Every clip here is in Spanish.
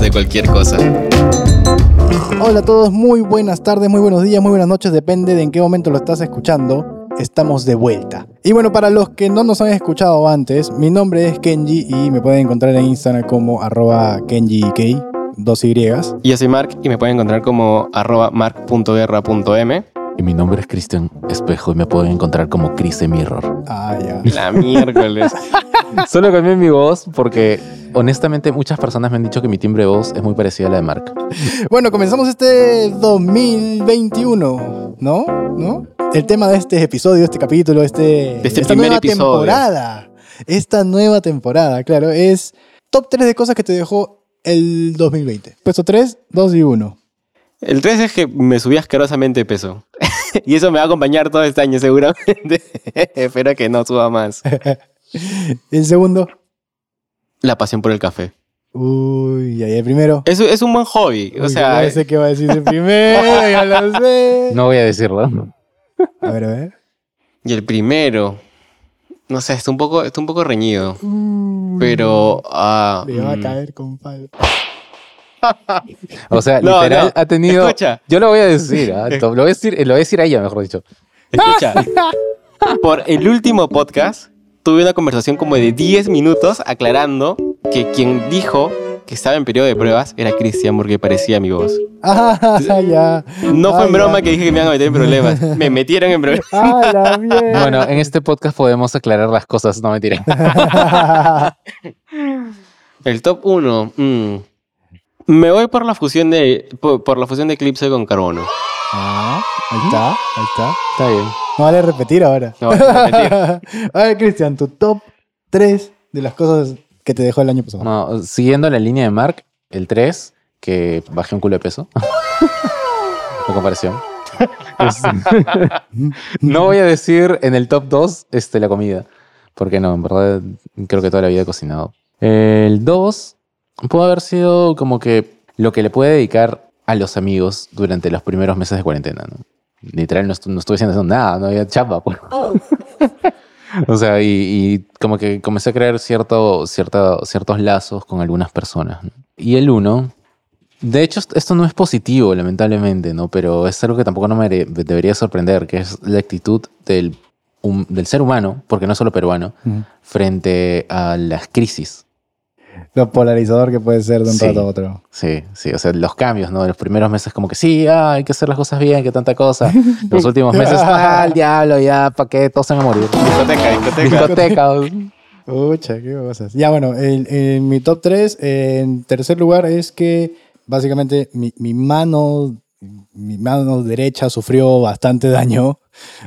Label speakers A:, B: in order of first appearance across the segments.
A: hablamos de cualquier cosa.
B: Hola a todos, muy buenas tardes, muy buenos días, muy buenas noches, depende de en qué momento lo estás escuchando. Estamos de vuelta. Y bueno, para los que no nos han escuchado antes, mi nombre es Kenji y me pueden encontrar en Instagram como arroba KenjiK, dos Y.
A: Yo soy Mark y me pueden encontrar como arroba mark.guerra.m.
C: Y mi nombre es Cristian Espejo y me pueden encontrar como Chris Mirror.
B: Ah, ya.
A: La miércoles.
C: Solo cambié mi voz porque honestamente muchas personas me han dicho que mi timbre de voz es muy parecida a la de Mark.
B: Bueno, comenzamos este 2021, ¿no? ¿No? El tema de este episodio, este capítulo, este,
A: este
B: esta nueva
A: episodio.
B: temporada. Esta nueva temporada, claro, es top 3 de cosas que te dejó el 2020. Puesto 3, 2 y 1.
A: El 3 es que me subí asquerosamente de peso. y eso me va a acompañar todo este año seguramente. Espero que no suba más.
B: El segundo,
A: La pasión por el café.
B: uy, ahí el primero.
A: Es, es un buen hobby. o
B: Uy,
A: sea,
B: ya sé qué va a decir el primero, ya lo sé.
C: No voy a decirlo.
B: A ver, a ver.
A: y el primero. No sé, está un poco, está un poco reñido. Pero. ah,
B: Le va a
A: mm.
B: caer con palo.
C: O sea,
A: No,
C: literal
A: no.
C: ha tenido.
A: Escucha.
C: Yo lo voy a decir, ¿ah? lo voy a decir, lo voy a decir a ella, mejor dicho.
A: Escucha, por el último podcast tuve una conversación como de 10 minutos aclarando que quien dijo que estaba en periodo de pruebas era Cristian porque parecía mi voz.
B: Ah, ya.
A: No fue
B: Ah,
A: en broma
B: ya.
A: que dije que me iban a meter en problemas. Me metieron en problemas.
B: Ah, la mierda.
C: Bueno, en este podcast podemos aclarar las cosas, no me tiré.
A: El top 1. Me voy por la fusión de por, por la fusión de Eclipse con carbono.
B: Ah, ahí está, ahí está.
C: Está bien.
B: No vale repetir ahora.
A: No, vale repetir.
B: A ver, Cristian, tu top 3 de las cosas que te dejó el año pasado.
C: No, siguiendo la línea de Mark, el 3, que bajé un culo de peso. En comparación. No voy a decir en el top 2 este, la comida. Porque no, en verdad creo que toda la vida he cocinado. El 2 puede haber sido como que lo que le puede dedicar a los amigos durante los primeros meses de cuarentena. ¿no? Literal, no, no estuve haciendo nada, no había chamba. pues. O sea, y, y como que comencé a crear cierto, cierto, ciertos lazos con algunas personas. ¿no? Y el uno, de hecho, est- esto no es positivo, lamentablemente, ¿no? Pero es algo que tampoco no me debería sorprender, que es la actitud del, hum- del ser humano, porque no solo peruano,
B: Ujú.
C: frente a las crisis.
B: Lo polarizador que puede ser de un
C: Sí.
B: rato a otro.
C: Sí, sí, o sea, los cambios, ¿no? Los primeros meses como que sí, ah, hay que hacer las cosas bien, que tanta cosa. Los últimos meses, ah, el diablo, ya, ¿para qué? Todos se van a morir.
A: Discoteca, discoteca.
C: Discoteca.
B: Pucha, qué cosas. Ya, bueno, el- en mi top 3, en tercer lugar, es que básicamente mi, mi mano, mi mano derecha sufrió bastante daño.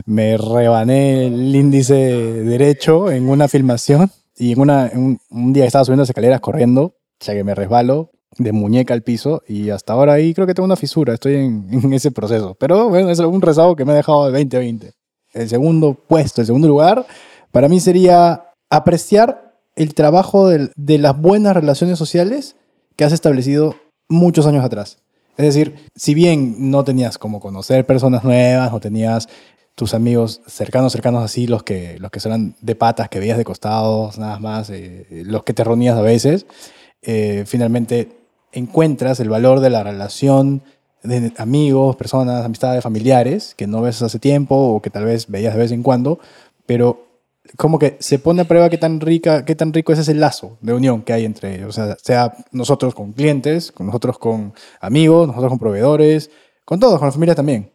B: Me rebané el índice derecho en una filmación y en, una, un, un día estaba subiendo las escaleras corriendo, o sea que me resbalo de muñeca al piso y hasta ahora ahí creo que tengo una fisura, estoy en, en ese proceso. Pero bueno, es un rezago que me ha dejado de 2020. El segundo puesto, el segundo lugar, para mí sería apreciar el trabajo del- de las buenas relaciones sociales que has establecido muchos años atrás. Es decir, si bien no tenías como conocer personas nuevas, no tenías tus amigos cercanos, cercanos así, los que, los que eran de patas, que veías de costados, nada más, eh, los que te reunías a veces, eh, finalmente encuentras el valor de la relación de amigos, personas, amistades, familiares, que no ves hace tiempo o que tal vez veías de vez en cuando, pero como que se pone a prueba qué tan rica, qué tan rico es ese lazo de unión que hay entre ellos. O sea, sea nosotros con clientes, con nosotros con amigos, nosotros con proveedores, con todos, con la familia también.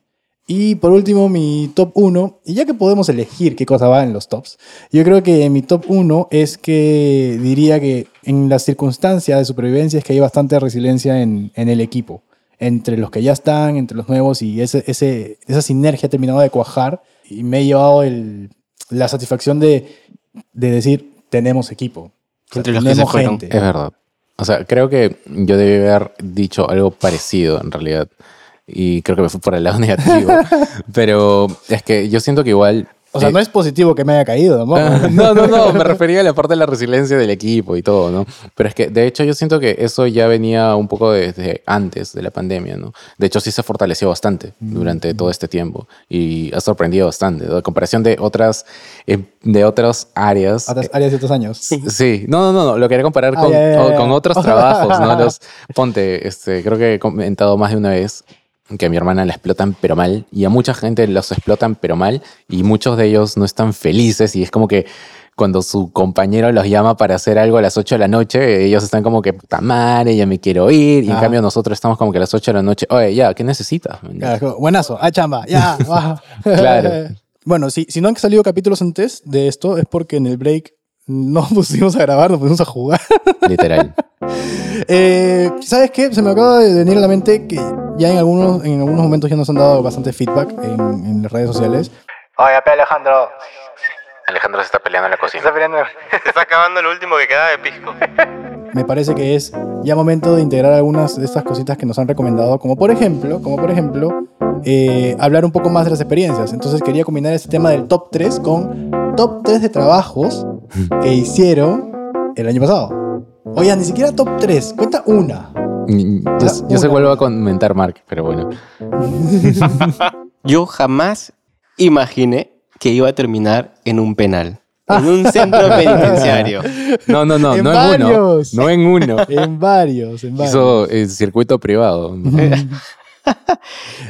B: Y por último, mi top 1, y ya que podemos elegir qué cosa va en los tops, yo creo que mi top 1 es que diría que en las circunstancias de supervivencia es que hay bastante resiliencia en, en el equipo, entre los que ya están, entre los nuevos, y ese, ese, esa sinergia ha terminado de cuajar y me he llevado el, la satisfacción de, de decir, tenemos equipo. O sea,
A: Entre los que se
B: tenemos
A: fueron.
B: gente.
C: Es verdad. O sea, creo que yo debí haber dicho algo parecido en realidad. Y creo que me fui por el lado negativo. Pero es que yo siento que igual
B: O sea,
C: Eh,
B: no es positivo que me haya caído, ¿no?
C: Ah, No, no, no, me refería a la parte de la resiliencia del equipo y todo, ¿no? Pero es que, de hecho, yo siento que eso ya venía un poco desde antes de la pandemia, ¿no? De hecho, sí se fortaleció bastante durante todo este tiempo y ha sorprendido bastante, ¿no? En comparación de otras, eh, de otras áreas.
B: Otras áreas de otros años.
C: Sí, no, no, no, no, lo quería comparar
B: Ah,
C: con,
B: ya, ya, ya.
C: o- con otros trabajos, ¿no? Los, ponte, este, creo que he comentado más de una vez que a mi hermana la explotan pero mal y a mucha gente los explotan pero mal y muchos de ellos no están felices y es como que cuando su compañero los llama para hacer algo a las 8 de la noche, ellos están como que, puta madre, ya me quiero ir. Y en
B: Ah.
C: cambio nosotros estamos como que a las 8 de la noche, oye, ya, ¿qué necesitas?
B: Claro, buenazo, a chamba, ya, va.
C: Claro.
B: Bueno, si, si no han salido capítulos antes de esto, es porque en el break no pusimos a grabar, nos pusimos a jugar.
C: Literal.
B: Eh, ¿Sabes qué? Se me acaba de venir a la mente que ya en algunos, en algunos momentos ya nos han dado bastante feedback en, en las redes sociales. Oye, Alejandro,
C: Alejandro se está peleando en la cocina.
B: peleando.
A: Se está acabando lo último que queda de pisco.
B: Me parece que es ya momento de integrar algunas de estas cositas que nos han recomendado, como por ejemplo, como por ejemplo, eh, hablar un poco más de las experiencias. Entonces quería combinar este tema del top 3 con top 3 de trabajos que hicieron el año pasado. Oye, ni siquiera top 3, cuenta una.
C: Yo, yo se
B: Una.
C: vuelvo a comentar, Mark, pero bueno.
A: Yo jamás imaginé que iba a terminar en un penal. En un centro penitenciario.
C: No, no, no,
B: En
C: no en uno.
B: varios.
C: No en uno.
B: En varios, en varios.
C: Hizo el circuito privado.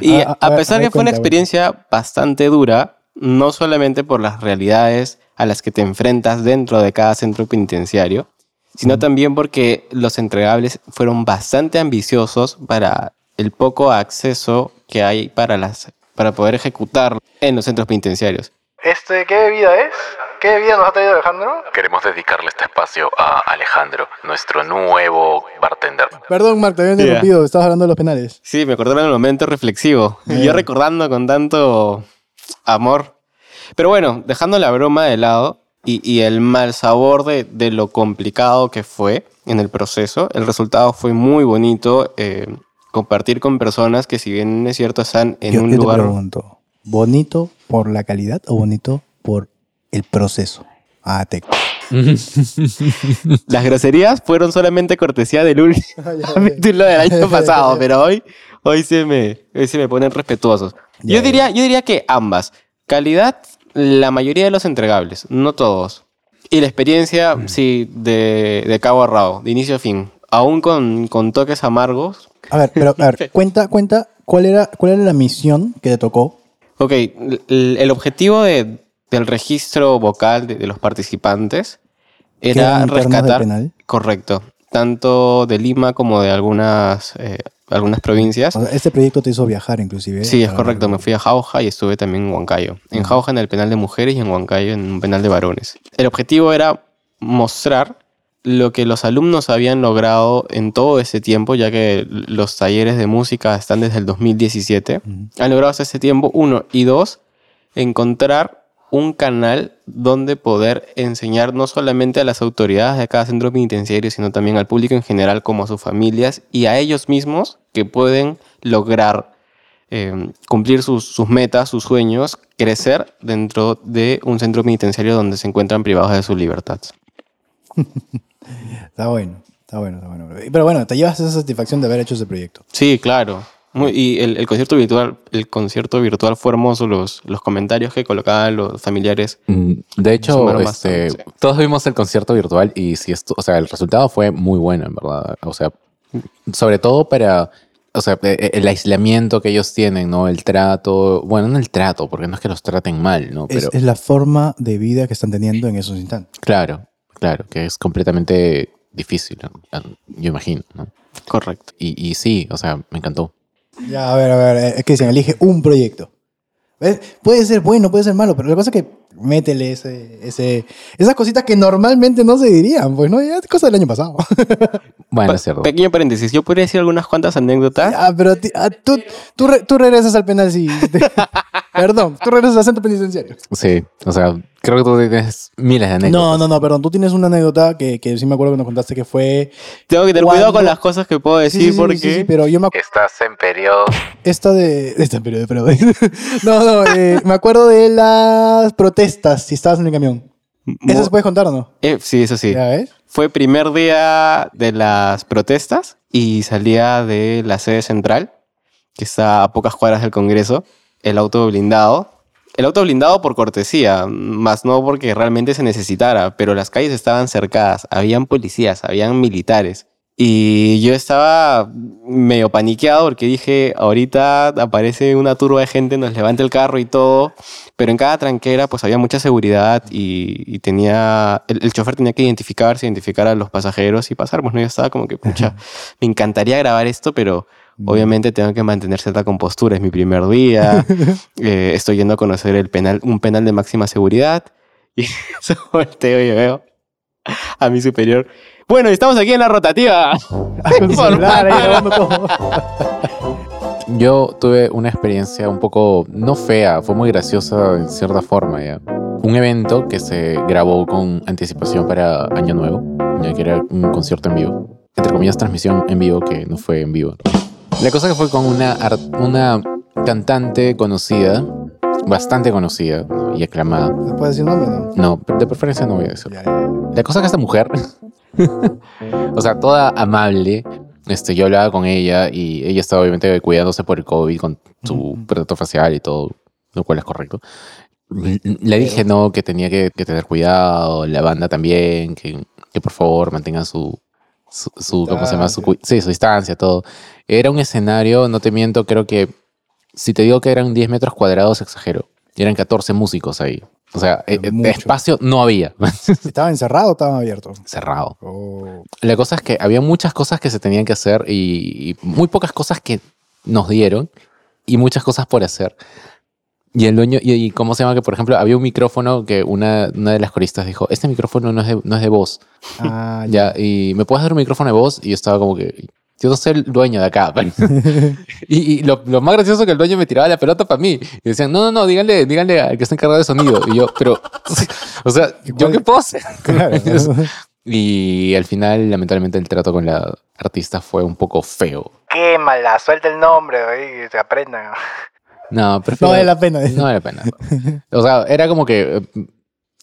A: Y a pesar
B: a ver,
A: que fue una experiencia bastante dura, no solamente por las realidades a las que te enfrentas dentro de cada centro penitenciario, sino también porque los entregables fueron bastante ambiciosos para el poco acceso que hay para, las, para poder ejecutar en los centros penitenciarios.
B: Este, ¿Qué bebida es? ¿Qué bebida nos ha traído Alejandro?
C: Queremos dedicarle este espacio a Alejandro, nuestro nuevo bartender.
B: Perdón, Marc, te había interrumpido. Estabas hablando de los penales.
A: Sí, me acordaron el momento reflexivo. Y yo recordando con tanto amor. Pero bueno, dejando la broma de lado y, y el mal sabor de, de lo complicado que fue en el proceso, el resultado fue muy bonito. eh, compartir con personas que si bien es cierto están en
B: yo,
A: un
B: yo te
A: lugar...
B: pregunto, ¿bonito por la calidad o bonito por el proceso? Ah, te...
A: Las groserías fueron solamente cortesía del último capítulo del año pasado, pero hoy, hoy, se me, hoy se me ponen respetuosos. Yo, diría, yo diría que ambas. Calidad, la mayoría de los entregables, no todos. Y la experiencia,
B: Mm.
A: sí, de, de cabo a rabo, de inicio a fin. Aún con, con toques amargos.
B: A ver, pero a ver, cuenta, cuenta, ¿cuál era, cuál era la misión que te tocó?
A: Ok, el, el objetivo de- del registro vocal de, de los participantes
B: ¿Que
A: era rescatar...
B: penal?
A: Correcto. Tanto de Lima como de algunas, eh, algunas provincias.
B: O sea, este proyecto te hizo viajar inclusive.
A: Sí, es correcto. Me fui a Jauja y estuve también en Huancayo. En Jauja en el penal de mujeres y en Huancayo en un penal de varones. El objetivo era mostrar lo que los alumnos habían logrado en todo ese tiempo, ya que los talleres de música están desde el 2017.
B: Ujú.
A: Han logrado hasta ese tiempo, uno. Y dos, encontrar un canal donde poder enseñar no solamente a las autoridades de cada centro penitenciario, sino también al público en general, como a sus familias y a ellos mismos que pueden lograr eh, cumplir sus, sus metas, sus sueños, crecer dentro de un centro penitenciario donde se encuentran privados de su libertad.
B: Está bueno, está bueno, está bueno. Pero bueno, te llevas esa satisfacción de haber hecho ese proyecto.
A: Sí, claro. Muy- y el, el concierto virtual, el concierto virtual fue hermoso, los, los comentarios que colocaban los familiares.
C: Mm, De hecho, este,
A: sí.
C: todos vimos el concierto virtual y si esto, o sea, el resultado fue muy bueno, en verdad. O sea, sobre todo para, o sea, e- e- el aislamiento que ellos tienen, ¿no? El trato, bueno, no el trato, porque no es que los traten mal, ¿no?
B: Es,
C: Pero
B: es la forma de vida que están teniendo en esos instantes.
C: claro, claro, que es completamente difícil, ¿no? Yo imagino, ¿no?
A: Correcto.
C: Y, y sí, o sea, me encantó.
B: Ya, a ver, a ver, es que se elige un proyecto. ¿Ves? Puede ser bueno, puede ser malo, pero la cosa es que métele ese, ese, esas cositas que normalmente no se dirían, pues, ¿no? Ya es cosa del año pasado.
C: Bueno, es cierto.
A: Pequeño paréntesis, yo podría decir algunas cuantas anécdotas.
B: ah, pero ti- ah, tú, tú, re- tú regresas al penal si... te- Perdón, tú regresas al centro penitenciario.
C: Sí, o sea, creo que tú tienes miles de anécdotas.
B: No, no, no, perdón. Tú tienes una anécdota que, que sí me acuerdo que nos contaste que fue.
A: Tengo que tener cuidado con las cosas que puedo decir
B: sí, sí,
A: porque...
B: sí, sí, pero yo me acuerdo.
C: Estás en periodo.
B: Esta de. Esta en periodo de no, no, eh, me acuerdo de las protestas si estabas en el camión. ¿Eso se puede contar o no?
A: Eh, sí, eso sí.
B: ¿Ya ves?
A: Fue primer día de las protestas y salía de la sede central, que está a pocas cuadras del Congreso, el auto blindado. El auto blindado por cortesía, más no porque realmente se necesitara, pero las calles estaban cercadas, habían policías, habían militares. Y yo estaba medio paniqueado porque dije, ahorita aparece una turba de gente, nos levanta el carro y todo, pero en cada tranquera pues había mucha seguridad y, y tenía, el, el chofer tenía que identificarse, identificar a los pasajeros y pasar, pues no, yo estaba como que, pucha, me encantaría grabar esto, pero obviamente tengo que mantener cierta compostura, es mi primer día, eh, estoy yendo a conocer el penal, un penal de máxima seguridad y se volteo y veo a mi superior. Bueno, estamos aquí en la rotativa.
B: Con celular ahí grabando todo.
C: Yo tuve una experiencia un poco, no fea, fue muy graciosa en cierta forma ya. Un evento que se grabó con anticipación para Año Nuevo, ya que era un concierto en vivo. Entre comillas, transmisión en vivo, que no fue en vivo. La cosa que fue con una, una cantante conocida, bastante conocida ¿no? y aclamada.
B: ¿Se puede decir nombre no?
C: No, de preferencia no voy a decirlo.
B: Ya, ya, ya.
C: La cosa que esta mujer, o sea, toda amable, este, yo hablaba con ella y ella estaba obviamente cuidándose por el COVID con su
B: Ujú.
C: protector facial y todo, lo cual es correcto. Le dije no, que tenía que, que tener cuidado, la banda también, que, que por favor mantengan su, su, su- ¿cómo se llama? Su, sí, su distancia, todo. Era un escenario, no te miento, creo que si te digo que eran 10 metros cuadrados, exagero. Eran 14 músicos ahí. O sea, eh, eh,
B: Mucho.
C: espacio no había.
B: ¿Estaba encerrado o estaba abierto?
C: Cerrado.
B: Oh.
C: La cosa es que había muchas cosas que se tenían que hacer y, y muy pocas cosas que nos dieron y muchas cosas por hacer. Y el dueño, y, y cómo se llama que, por ejemplo, había un micrófono que una, una de las coristas dijo, este micrófono no es de, no es de voz.
B: Ah, ya.
C: Ya, y ¿me puedes dar un micrófono de voz? Y yo estaba como que, yo no soy el dueño de acá. y y lo, lo más gracioso es que el dueño me tiraba la pelota para mí. Y decían, no, no, no, díganle, díganle al que está encargado de sonido. Y yo, pero, o sea, ¿yo qué puedo hacer?
B: Claro.
C: Y al final, lamentablemente, el trato con la artista fue un poco feo.
D: Quémala, suelta el nombre, que se aprendan.
C: No, prefiero-
B: No vale la pena.
C: No vale la pena. O sea, era como que eh,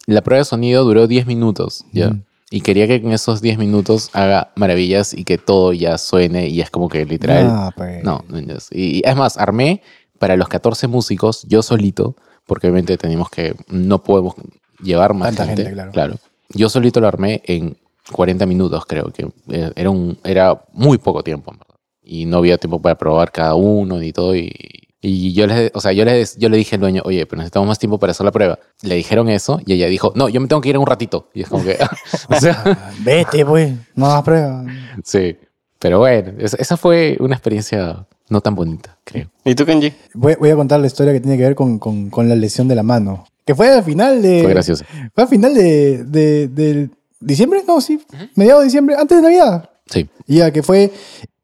C: la prueba de sonido duró 10 minutos, ¿ya? Y quería que en esos 10 minutos haga maravillas y que todo ya suene y es como que literal...
B: Ah, pues.
C: No, no, no y, y es más, armé para los 14 músicos yo solito, porque obviamente teníamos que, no podemos llevar más
B: Tanta
C: gente,
B: gente, claro.
C: Yo solito lo armé en 40 minutos, creo que eh, era, un, era muy poco tiempo, en verdad. Y no había tiempo para probar cada uno ni todo. Y, y yo, les, o sea, yo, les, yo le dije al dueño, oye, pero necesitamos más tiempo para hacer la prueba. Le dijeron eso y ella dijo, no, yo me tengo que ir en un ratito. Y es como que, o sea,
B: Vete, pues. No hagas prueba.
C: sí. Pero bueno, esa, fue una experiencia no tan bonita, creo.
A: ¿Y tú, Kenji?
B: Voy, voy a contar la historia que tiene que ver con, con, con la lesión de la mano. Que fue al final de.
C: Fue gracioso.
B: Fue al final de, de, de diciembre, no, sí. Mediados de diciembre, antes de Navidad.
C: Sí.
B: Ya, que fue.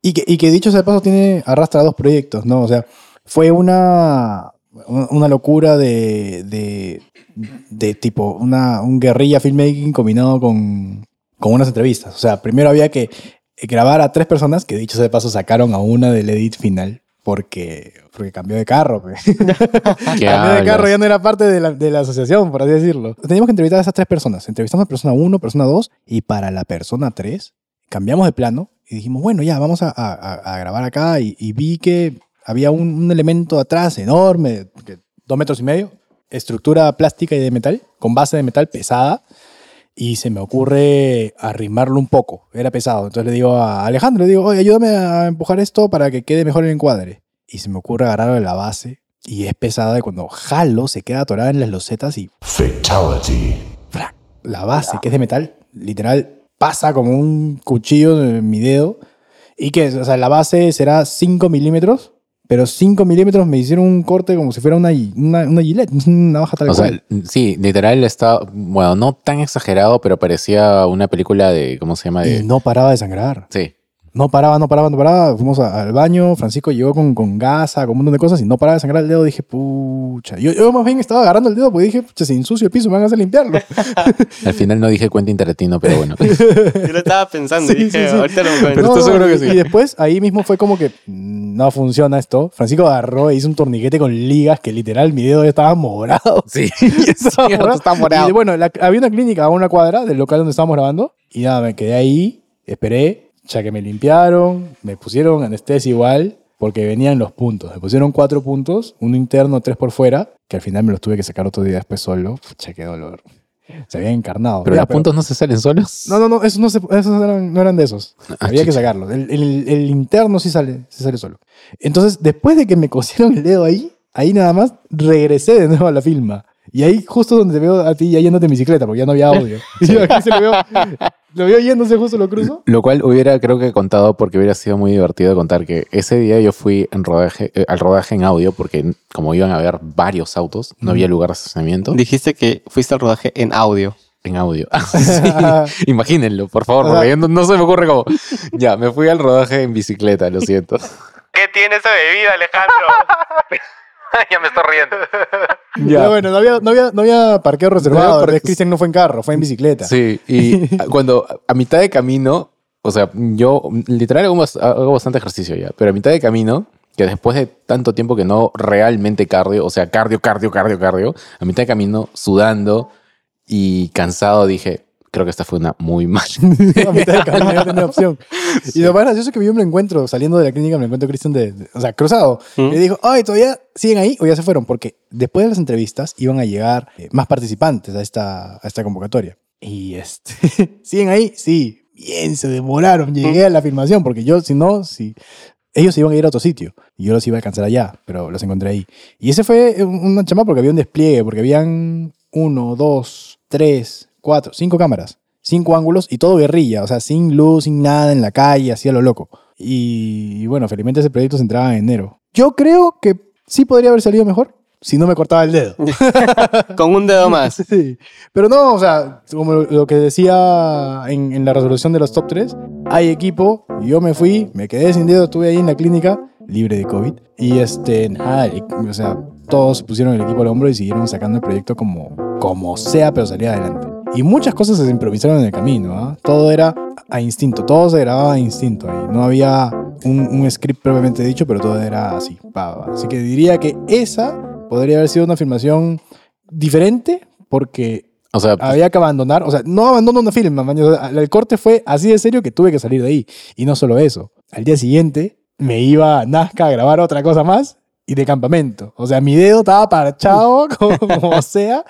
B: Y que, y que dicho sea de paso, tiene, arrastra dos proyectos, ¿no? O sea, fue una, una locura de, de, de tipo, una, un guerrilla filmmaking combinado con, con unas entrevistas. O sea, primero había que grabar a tres personas, que dicho sea de paso, sacaron a una del edit final. Porque, porque cambió de carro. pues.
C: ¿Qué
B: Cambió de carro, ya no era parte de la, de la asociación, por así decirlo. Teníamos que entrevistar a esas tres personas. Entrevistamos a persona 1, persona 2 y para la persona 3 cambiamos de plano y dijimos, bueno, ya, vamos a, a- a- a grabar acá y, y vi que había un, un elemento atrás enorme, que, dos metros y medio, estructura plástica y de metal, con base de metal pesada. Y se me ocurre arrimarlo un poco. Era pesado. Entonces le digo a Alejandro, le digo, oye, ayúdame a empujar esto para que quede mejor el encuadre. Y se me ocurre agarrarlo de la base. Y es pesada. Y cuando jalo, se queda atorada en las losetas y
E: Fatality.
B: la base, que es de metal, literal, pasa como un cuchillo en mi dedo. Y que, o sea, la base será 5 milímetros. Pero 5 milímetros me hicieron un corte como si fuera una, una, una gilet, una baja tal
C: O sea, sí, literal está, bueno, no tan exagerado, pero parecía una película de, ¿cómo se llama? De,
B: Y no paraba de sangrar.
C: Sí.
B: No paraba, no paraba, no paraba. Fuimos a- al baño, Francisco llegó con, con gasa, con un montón de cosas y no paraba de sangrar el dedo. Dije, pucha. Yo, yo más bien estaba agarrando el dedo porque dije, pucha, se ensucia el piso, me van a hacer limpiarlo.
C: Al final no dije Quentin Tarantino, pero bueno.
A: Yo lo estaba pensando y
B: Sí,
A: dije,
B: sí, sí.
A: ahorita lo
C: Pero
A: encuentro.
C: estoy seguro que
B: y-
C: sí.
B: Y después ahí mismo fue como que mm, no funciona esto. Francisco agarró e hizo un torniquete con ligas que literal mi dedo ya estaba morado.
C: Sí,
B: Estaba
C: sí,
B: morado.
C: está morado.
B: Y bueno, la- había una clínica a una cuadra del local donde estábamos grabando. Y nada, me quedé ahí, esperé, ya que me limpiaron, me pusieron anestesia igual, porque venían los puntos. Me pusieron cuatro puntos, uno interno, tres por fuera, que al final me los tuve que sacar otro día después solo. Pucha, qué dolor. Se había encarnado.
C: Pero
B: Ya,
C: los puntos no se salen solos.
B: No, no, no, esos no, se- esos eran, no eran de esos.
C: Ah,
B: Había que sacarlos. El, el- el interno sí sale, sí sale solo. Entonces, después de que me cosieron el dedo ahí, ahí nada más regresé de nuevo a la filma. Y ahí justo donde te veo a ti ya yéndote en bicicleta, porque ya no había audio. Y yo aquí se lo veo, lo veo yéndose justo, lo cruzo.
C: Lo cual hubiera, creo que contado, porque hubiera sido muy divertido contar que ese día yo fui en rodaje, eh, al rodaje en audio, porque como iban a haber varios autos, no había lugar de estacionamiento.
A: Dijiste que fuiste al rodaje en audio.
C: En audio. Sí, Imagínenlo, por favor, porque no, no se me ocurre cómo. Ya, me fui al rodaje en bicicleta, lo siento.
D: ¿Qué tiene esa bebida, Alejandro? ya me estoy riendo.
B: Pero bueno, no había, no había, no había parqueo reservado.
C: parque-
B: Entonces, Cristian no fue en carro, fue en bicicleta.
C: Sí, y cuando a mitad de camino, o sea, yo literal hago, hago bastante ejercicio ya, pero a mitad de camino, que después de tanto tiempo que no realmente cardio, o sea, cardio, cardio, cardio, cardio, a mitad de camino, sudando y cansado, dije, creo que esta fue una muy mala.
B: a mitad de camino no tenía opción. Y lo más gracioso es que yo me lo encuentro saliendo de la clínica, me lo encuentro Cristian de, de- o sea, cruzado.
A: ¿Mm?
B: Y dijo, ay, ¿todavía siguen ahí o ya se fueron? Porque después de las entrevistas iban a llegar eh, más participantes a esta, a esta convocatoria. Y este, ¿siguen ahí? Sí. Bien, se demoraron. Llegué a la filmación porque yo, si no, si... Ellos se iban a ir a otro sitio y yo los iba a alcanzar allá, pero los encontré ahí. Y ese fue un- una chama porque había un despliegue, porque habían uno, dos, tres, cuatro, cinco cámaras, cinco ángulos y todo guerrilla, o sea, sin luz, sin nada en la calle, así a lo loco. Y, bueno, felizmente ese proyecto se entraba en enero. Yo creo que sí podría haber salido mejor si no me cortaba el dedo.
A: Con un dedo más.
B: Sí. Pero no, o sea, como lo, que decía en, en la resolución de los top 3, hay equipo, yo me fui, me quedé sin dedo, estuve ahí en la clínica, libre de COVID, y este, nada, y- o sea, todos pusieron el equipo al hombro y siguieron sacando el proyecto como, como sea, pero salía adelante. Y muchas cosas se improvisaron en el camino, ¿ah? Todo era a instinto, todo se grababa a instinto ahí. No había un, un script propiamente dicho, pero todo era así. Así que diría que esa podría haber sido una filmación diferente porque
C: O sea,
B: había que abandonar, o sea, no abandono una sea, el corte fue así de serio que tuve que salir de ahí. Y no solo eso, al día siguiente me iba a Nazca a grabar otra cosa más y de campamento. O sea, mi dedo estaba parchado como, como sea.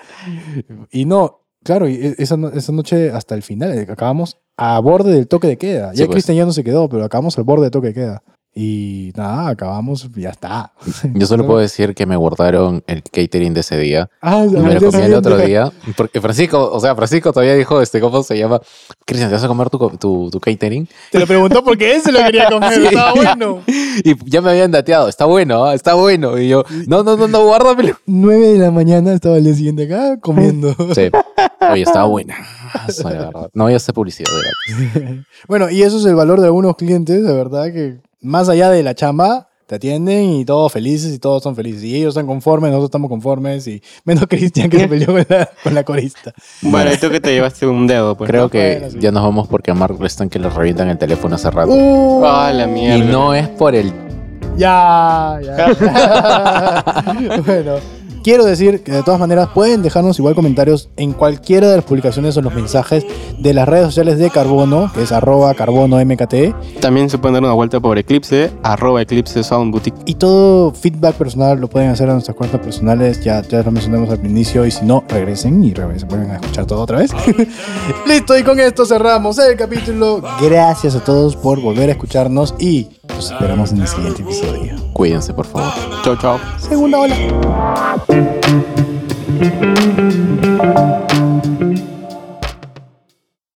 B: Y no, claro, y e- esa, esa noche hasta el final, eh, acabamos a borde del toque de queda.
C: Sí,
B: Ya
C: pues.
B: Cristian ya no se quedó, pero acabamos al borde del toque de queda. Y nada, acabamos, ya está.
C: yo solo puedo decir que me guardaron el catering de ese día.
B: Ah,
C: Y me lo comí el otro día. Porque Francisco, o sea, Francisco todavía dijo, este, ¿cómo se llama? Cristian, ¿te vas a comer tu, tu, tu catering?
B: Te lo preguntó porque él se lo quería comer,
C: Sí.
B: estaba bueno.
C: Y ya me habían dateado, está bueno, ¿ah? está bueno. Y yo, no, no, no, no, guárdamelo.
B: 9 de la mañana estaba el día siguiente acá comiendo.
C: Sí. Oye, estaba buena. No voy a hacer publicidad de
B: bueno, y eso es el valor de algunos clientes, de verdad, que más allá de la chamba, te atienden y todos felices y todos son felices. Y ellos están conformes, nosotros estamos conformes, y menos Cristian que se peleó con la, con la corista.
A: Bueno, y tú que te llevaste un dedo, pues.
C: Creo
A: ¿no?
C: que
B: Bueno, sí.
C: ya nos vamos porque a Mark le están que le revientan el teléfono hace rato.
B: Uh,
A: Ah, la mierda.
C: y no es por el...
B: Ya, ya. bueno, quiero decir que de todas maneras pueden dejarnos igual comentarios en cualquiera de las publicaciones o los mensajes de las redes sociales de Carbono, que es arroba carbono.
A: También se pueden dar una vuelta por Eclipse, arroba Eclipse Sound Boutique.
B: Y todo feedback personal lo pueden hacer a nuestras cuentas personales, ya, ya lo mencionamos al inicio, y si no, regresen y regresen, pueden escuchar todo otra vez. Listo, y con esto cerramos el capítulo. Gracias a todos por volver a escucharnos y los esperamos en el siguiente episodio.
C: Cuídense, por favor.
A: Chao, chao.
B: Segunda ola.